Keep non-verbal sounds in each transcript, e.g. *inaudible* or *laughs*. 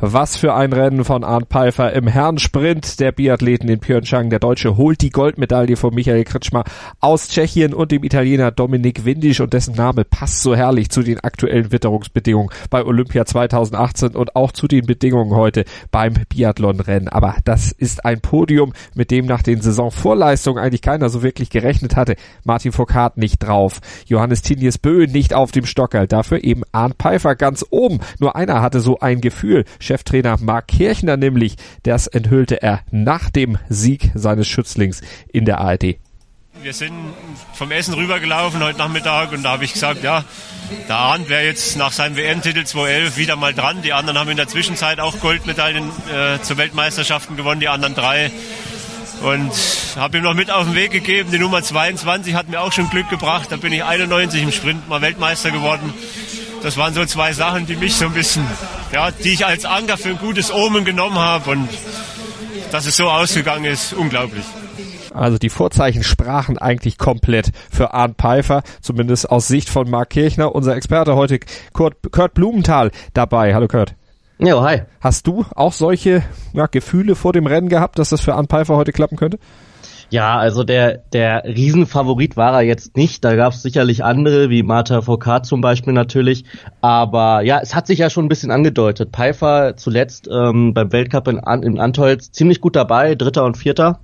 Was für ein Rennen von Arndt Pfeiffer im Herrensprint der Biathleten in Pyeongchang. Der Deutsche holt die Goldmedaille von Michael Kritschmer aus Tschechien und dem Italiener Dominik Windisch und dessen Name passt so herrlich zu den aktuellen Witterungsbedingungen bei Olympia 2018 und auch zu den Bedingungen heute beim Biathlonrennen. Aber das ist ein Podium, mit dem nach den Saisonvorleistungen eigentlich keiner so wirklich gerechnet hatte. Martin Foucault nicht drauf, Johannes Tinius Bö nicht auf dem Stockerl, dafür eben Arndt Pfeiffer ganz oben. Nur einer hatte so ein Gefühl. Cheftrainer Mark Kirchner nämlich. Das enthüllte er nach dem Sieg seines Schützlings in der ARD. Wir sind vom Essen rübergelaufen heute Nachmittag und da habe ich gesagt, ja, der Arndt wäre jetzt nach seinem WM-Titel 2011 wieder mal dran. Die anderen haben in der Zwischenzeit auch Goldmedaillen äh, zur Weltmeisterschaften gewonnen, die anderen drei. Und habe ihm noch mit auf den Weg gegeben. Die Nummer 22 hat mir auch schon Glück gebracht. Da bin ich 91 im Sprint mal Weltmeister geworden. Das waren so zwei Sachen, die mich so ein bisschen, ja, die ich als Anker für ein gutes Omen genommen habe und dass es so ausgegangen ist, unglaublich. Also die Vorzeichen sprachen eigentlich komplett für Arndt Pfeiffer, zumindest aus Sicht von Marc Kirchner. Unser Experte heute, Kurt, Kurt Blumenthal, dabei. Hallo Kurt. Ja, hi. Hast du auch solche ja, Gefühle vor dem Rennen gehabt, dass das für Arndt Pfeiffer heute klappen könnte? Ja, also der, der Riesenfavorit war er jetzt nicht. Da gab es sicherlich andere, wie Marta Foucault zum Beispiel natürlich. Aber ja, es hat sich ja schon ein bisschen angedeutet. Pfeiffer zuletzt ähm, beim Weltcup in, in Antolz ziemlich gut dabei, Dritter und Vierter.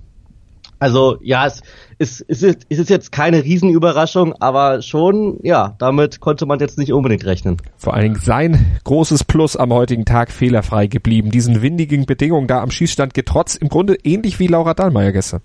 Also ja, es, es, es, ist, es ist jetzt keine Riesenüberraschung, aber schon, ja, damit konnte man jetzt nicht unbedingt rechnen. Vor allen Dingen sein großes Plus am heutigen Tag fehlerfrei geblieben. Diesen windigen Bedingungen da am Schießstand getrotzt. Im Grunde ähnlich wie Laura Dahlmeier gestern.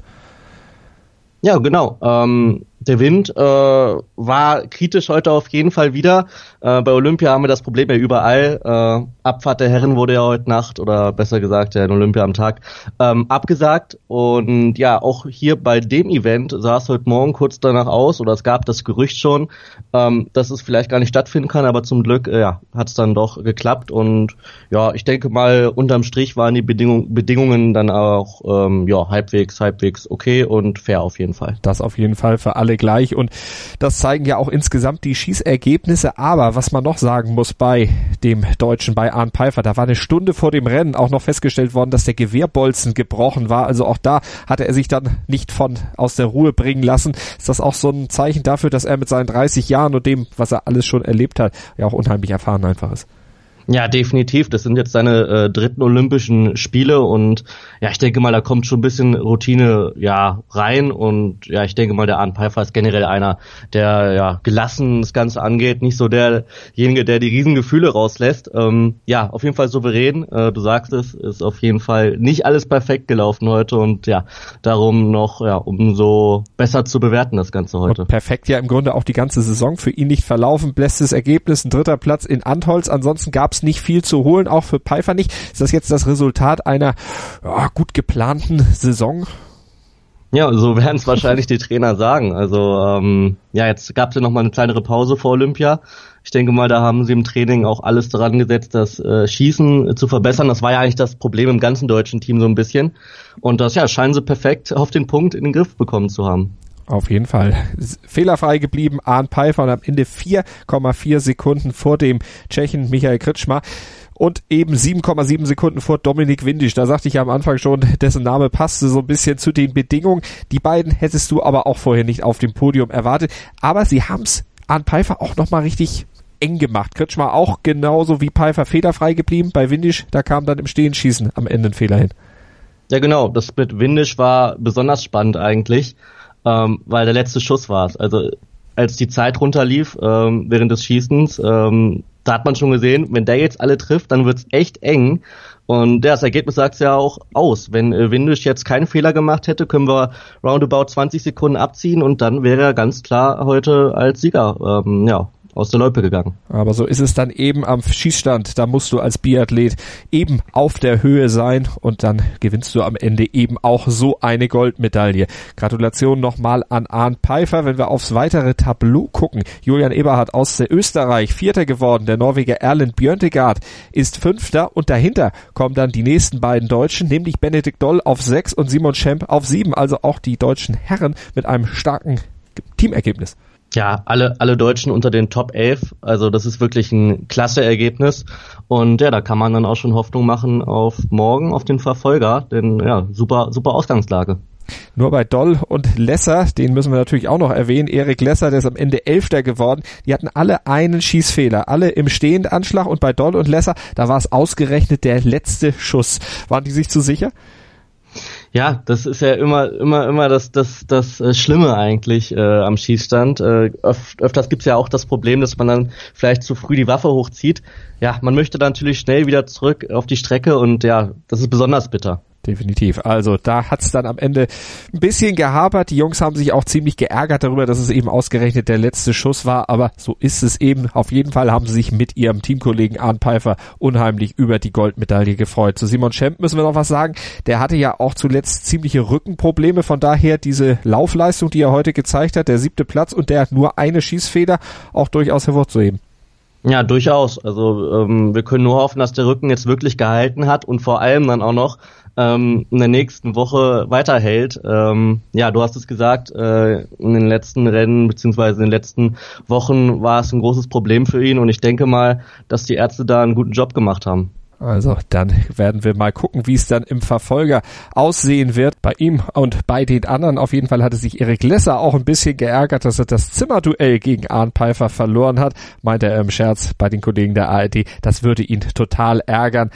Ja, genau. Ähm, der Wind äh, war kritisch heute auf jeden Fall wieder. Äh, bei Olympia haben wir das Problem ja überall. Äh, Abfahrt der Herren wurde ja heute Nacht oder besser gesagt der Olympia am Tag ähm, abgesagt. Und ja, auch hier bei dem Event sah es heute Morgen kurz danach aus oder es gab das Gerücht schon, ähm, dass es vielleicht gar nicht stattfinden kann. Aber zum Glück äh, ja, hat es dann doch geklappt. Und ja, ich denke mal unterm Strich waren die Bedingung, Bedingungen dann auch ähm, ja halbwegs halbwegs okay und fair auf jeden Fall. Das auf jeden Fall für alle alle gleich und das zeigen ja auch insgesamt die Schießergebnisse. Aber was man noch sagen muss bei dem Deutschen, bei Arndt Pfeiffer, da war eine Stunde vor dem Rennen auch noch festgestellt worden, dass der Gewehrbolzen gebrochen war. Also auch da hatte er sich dann nicht von aus der Ruhe bringen lassen. Ist das auch so ein Zeichen dafür, dass er mit seinen 30 Jahren und dem, was er alles schon erlebt hat, ja auch unheimlich erfahren einfach ist? Ja, definitiv. Das sind jetzt seine äh, dritten Olympischen Spiele und ja, ich denke mal, da kommt schon ein bisschen Routine ja rein und ja, ich denke mal, der Arne Pfeiffer ist generell einer, der ja gelassen das Ganze angeht, nicht so derjenige, der die Riesengefühle rauslässt. Ähm, ja, auf jeden Fall souverän. Äh, du sagst es, ist auf jeden Fall nicht alles perfekt gelaufen heute und ja, darum noch ja umso besser zu bewerten das Ganze heute. Und perfekt ja im Grunde auch die ganze Saison für ihn nicht verlaufen. Bestes Ergebnis, ein dritter Platz in Antholz. Ansonsten gab es nicht viel zu holen, auch für Pfeiffer nicht. Ist das jetzt das Resultat einer ja, gut geplanten Saison? Ja, so werden es *laughs* wahrscheinlich die Trainer sagen. Also ähm, ja, jetzt gab es ja noch mal eine kleinere Pause vor Olympia. Ich denke mal, da haben sie im Training auch alles daran gesetzt, das äh, Schießen äh, zu verbessern. Das war ja eigentlich das Problem im ganzen deutschen Team so ein bisschen. Und das ja scheinen sie perfekt auf den Punkt in den Griff bekommen zu haben. Auf jeden Fall. Fehlerfrei geblieben, Arndt Pfeiffer und am Ende 4,4 Sekunden vor dem Tschechen Michael Kritschmer und eben 7,7 Sekunden vor Dominik Windisch. Da sagte ich ja am Anfang schon, dessen Name passte so ein bisschen zu den Bedingungen. Die beiden hättest du aber auch vorher nicht auf dem Podium erwartet. Aber sie haben's Arndt Pfeiffer auch nochmal richtig eng gemacht. Kritschmer auch genauso wie Pfeiffer fehlerfrei geblieben. Bei Windisch, da kam dann im Stehenschießen am Ende ein Fehler hin. Ja genau, das mit Windisch war besonders spannend eigentlich ähm, weil der letzte Schuss war es. Also als die Zeit runterlief ähm, während des Schießens, ähm, da hat man schon gesehen, wenn der jetzt alle trifft, dann wird's echt eng. Und ja, das Ergebnis sagt ja auch aus. Wenn äh, Windisch jetzt keinen Fehler gemacht hätte, können wir roundabout 20 Sekunden abziehen und dann wäre er ganz klar heute als Sieger ähm, ja, aus der Loipe gegangen. Aber so ist es dann eben am Schießstand. Da musst du als Biathlet eben auf der Höhe sein und dann gewinnst du am Ende eben auch so eine Goldmedaille. Gratulation nochmal an Arndt Pfeiffer. Wenn wir aufs weitere Tableau gucken, Julian Eberhardt aus Österreich, Vierter geworden. Der Norweger Erlend Björntegard ist Fünfter und dahinter kommen dann die nächsten beiden Deutschen, nämlich Benedikt Doll auf sechs und Simon Schemp auf sieben. Also auch die deutschen Herren mit einem starken Teamergebnis. Ja, alle, alle Deutschen unter den Top 11. Also das ist wirklich ein klasse Ergebnis. Und ja, da kann man dann auch schon Hoffnung machen auf morgen, auf den Verfolger. Denn ja, super, super Ausgangslage. Nur bei Doll und Lesser, den müssen wir natürlich auch noch erwähnen, Erik Lesser, der ist am Ende Elfter geworden, die hatten alle einen Schießfehler, alle im Stehendanschlag und bei Doll und Lesser, da war es ausgerechnet der letzte Schuss. Waren die sich zu sicher? Ja, das ist ja immer, immer, immer das, das, das äh, Schlimme eigentlich äh, am Schießstand. Äh, öf öfters gibt's ja auch das Problem, dass man dann vielleicht zu früh die Waffe hochzieht. Ja, man möchte dann natürlich schnell wieder zurück auf die Strecke und ja, das ist besonders bitter. Definitiv. Also da hat's dann am Ende ein bisschen gehapert. Die Jungs haben sich auch ziemlich geärgert darüber, dass es eben ausgerechnet der letzte Schuss war. Aber so ist es eben. Auf jeden Fall haben sie sich mit ihrem Teamkollegen Arndt Pfeiffer unheimlich über die Goldmedaille gefreut. Zu Simon Schemp müssen wir noch was sagen. Der hatte ja auch zuletzt ziemliche Rückenprobleme. Von daher diese Laufleistung, die er heute gezeigt hat, der siebte Platz und der hat nur eine Schießfeder, auch durchaus hervorzuheben. Ja, durchaus. Also ähm, wir können nur hoffen, dass der Rücken jetzt wirklich gehalten hat und vor allem dann auch noch ähm, in der nächsten Woche weiterhält. Ähm, ja, du hast es gesagt, äh, in den letzten Rennen beziehungsweise in den letzten Wochen war es ein großes Problem für ihn und ich denke mal, dass die Ärzte da einen guten Job gemacht haben. Also dann werden wir mal gucken, wie es dann im Verfolger aussehen wird. Bei ihm und bei den anderen. Auf jeden Fall hatte sich Erik Lesser auch ein bisschen geärgert, dass er das Zimmerduell gegen Arndt Pfeiffer verloren hat. Meinte er im Scherz bei den Kollegen der ARD, das würde ihn total ärgern.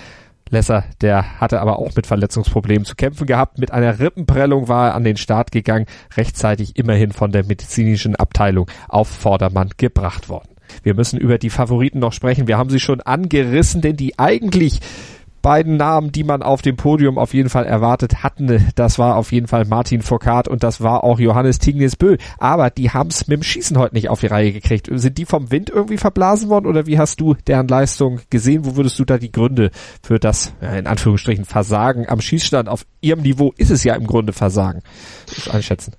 Lesser, der hatte aber auch mit Verletzungsproblemen zu kämpfen gehabt. Mit einer Rippenprellung war er an den Start gegangen, rechtzeitig immerhin von der medizinischen Abteilung auf Vordermann gebracht worden. Wir müssen über die Favoriten noch sprechen. Wir haben sie schon angerissen, denn die eigentlich beiden Namen, die man auf dem Podium auf jeden Fall erwartet hatten, das war auf jeden Fall Martin Foucault und das war auch Johannes Tignes Bö. Aber die haben es mit dem Schießen heute nicht auf die Reihe gekriegt. Sind die vom Wind irgendwie verblasen worden oder wie hast du deren Leistung gesehen? Wo würdest du da die Gründe für das, in Anführungsstrichen, Versagen am Schießstand auf ihrem Niveau ist es ja im Grunde Versagen, einschätzen?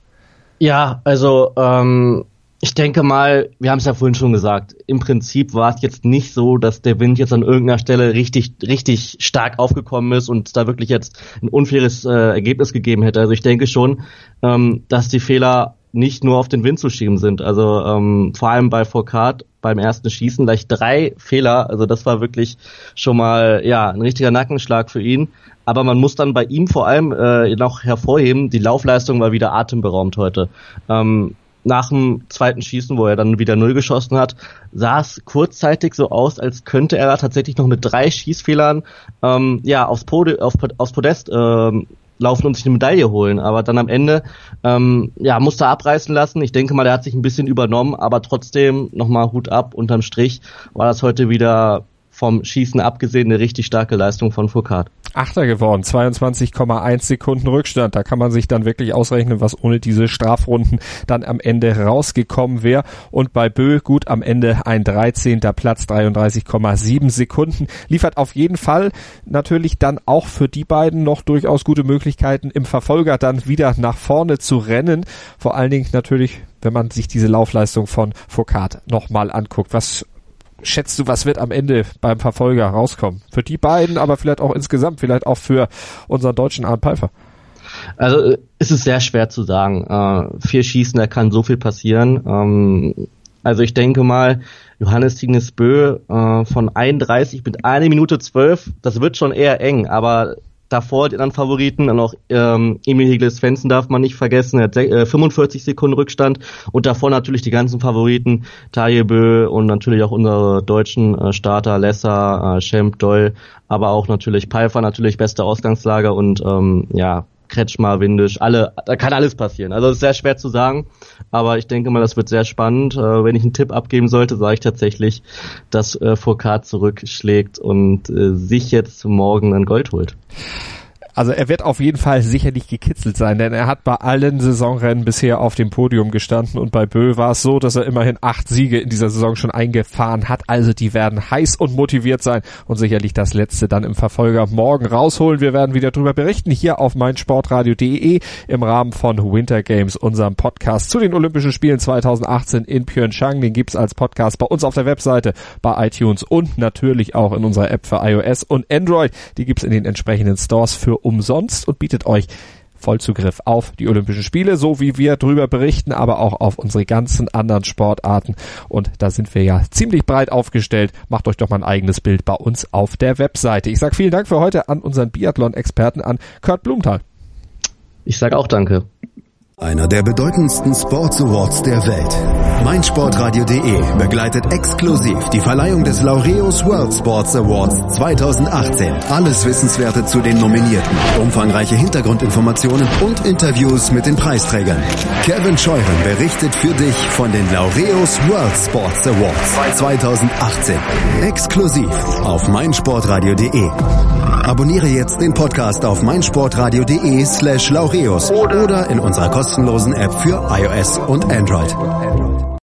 Ja, also ähm, ich denke mal, wir haben es ja vorhin schon gesagt, im Prinzip war es jetzt nicht so, dass der Wind jetzt an irgendeiner Stelle richtig, richtig stark aufgekommen ist und da wirklich jetzt ein unfaires äh, Ergebnis gegeben hätte. Also ich denke schon, ähm, dass die Fehler nicht nur auf den Wind zu schieben sind. Also ähm, vor allem bei Foucault beim ersten Schießen gleich drei Fehler. Also das war wirklich schon mal ja ein richtiger Nackenschlag für ihn. Aber man muss dann bei ihm vor allem äh, noch hervorheben, die Laufleistung war wieder atemberaumt heute. Ähm, nach dem zweiten Schießen, wo er dann wieder null geschossen hat, sah es kurzzeitig so aus, als könnte er tatsächlich noch mit drei Schießfehlern ähm, ja aufs, Pode auf, aufs Podest ähm, laufen und sich eine Medaille holen. Aber dann am Ende ähm, ja musste er abreißen lassen. Ich denke mal, der hat sich ein bisschen übernommen, aber trotzdem nochmal Hut ab. Unterm Strich war das heute wieder vom Schießen abgesehen eine richtig starke Leistung von Foucault. Achter geworden, 22,1 Sekunden Rückstand. Da kann man sich dann wirklich ausrechnen, was ohne diese Strafrunden dann am Ende rausgekommen wäre. Und bei Bö gut am Ende ein 13. Platz, 33,7 Sekunden. Liefert auf jeden Fall natürlich dann auch für die beiden noch durchaus gute Möglichkeiten im Verfolger dann wieder nach vorne zu rennen. Vor allen Dingen natürlich wenn man sich diese Laufleistung von Foucault nochmal anguckt. Was schätzt du, was wird am Ende beim Verfolger rauskommen? Für die beiden, aber vielleicht auch insgesamt, vielleicht auch für unseren deutschen Arndt Pfeiffer. Also äh, es ist sehr schwer zu sagen. Äh, vier Schießen, da kann so viel passieren. Ähm, also ich denke mal, Johannes Tignes Bö äh, von 31 mit einer Minute 12, das wird schon eher eng, aber davor die anderen Favoriten, dann auch ähm, Emil Hegel Svensson darf man nicht vergessen, er hat äh, 45 Sekunden Rückstand. Und davor natürlich die ganzen Favoriten, Taje Bö und natürlich auch unsere deutschen äh, Starter, Lesser, äh, Schemp, Doll, aber auch natürlich Pfeiffer, natürlich beste Ausgangslage. Und ähm, ja, Kretschmer, Windisch, alle, da kann alles passieren. Also es ist sehr schwer zu sagen, aber ich denke mal, das wird sehr spannend. Äh, wenn ich einen Tipp abgeben sollte, sage ich tatsächlich, dass äh, Foucault zurückschlägt und äh, sich jetzt morgen ein Gold holt. Also er wird auf jeden Fall sicherlich gekitzelt sein, denn er hat bei allen Saisonrennen bisher auf dem Podium gestanden und bei Bö war es so, dass er immerhin acht Siege in dieser Saison schon eingefahren hat. Also die werden heiß und motiviert sein und sicherlich das letzte dann im Verfolger morgen rausholen. Wir werden wieder drüber berichten hier auf meinsportradio.de im Rahmen von Winter Games, unserem Podcast zu den Olympischen Spielen 2018 in Pyeongchang. Den gibt's als Podcast bei uns auf der Webseite, bei iTunes und natürlich auch in unserer App für iOS und Android. Die gibt's in den entsprechenden Stores für umsonst und bietet euch Vollzugriff auf die Olympischen Spiele, so wie wir drüber berichten, aber auch auf unsere ganzen anderen Sportarten. Und da sind wir ja ziemlich breit aufgestellt. Macht euch doch mal ein eigenes Bild bei uns auf der Webseite. Ich sage vielen Dank für heute an unseren Biathlon-Experten, an Kurt Blumenthal. Ich sage auch danke. Einer der bedeutendsten Sports Awards der Welt. meinsportradio.de begleitet exklusiv die Verleihung des Laureus World Sports Awards 2018. Alles Wissenswerte zu den Nominierten, umfangreiche Hintergrundinformationen und Interviews mit den Preisträgern. Kevin Scheuren berichtet für dich von den Laureus World Sports Awards 2018. Exklusiv auf meinsportradio.de. Abonniere jetzt den Podcast auf meinsportradio.de slash laureus oder in unserer kostenlosen App für iOS und Android.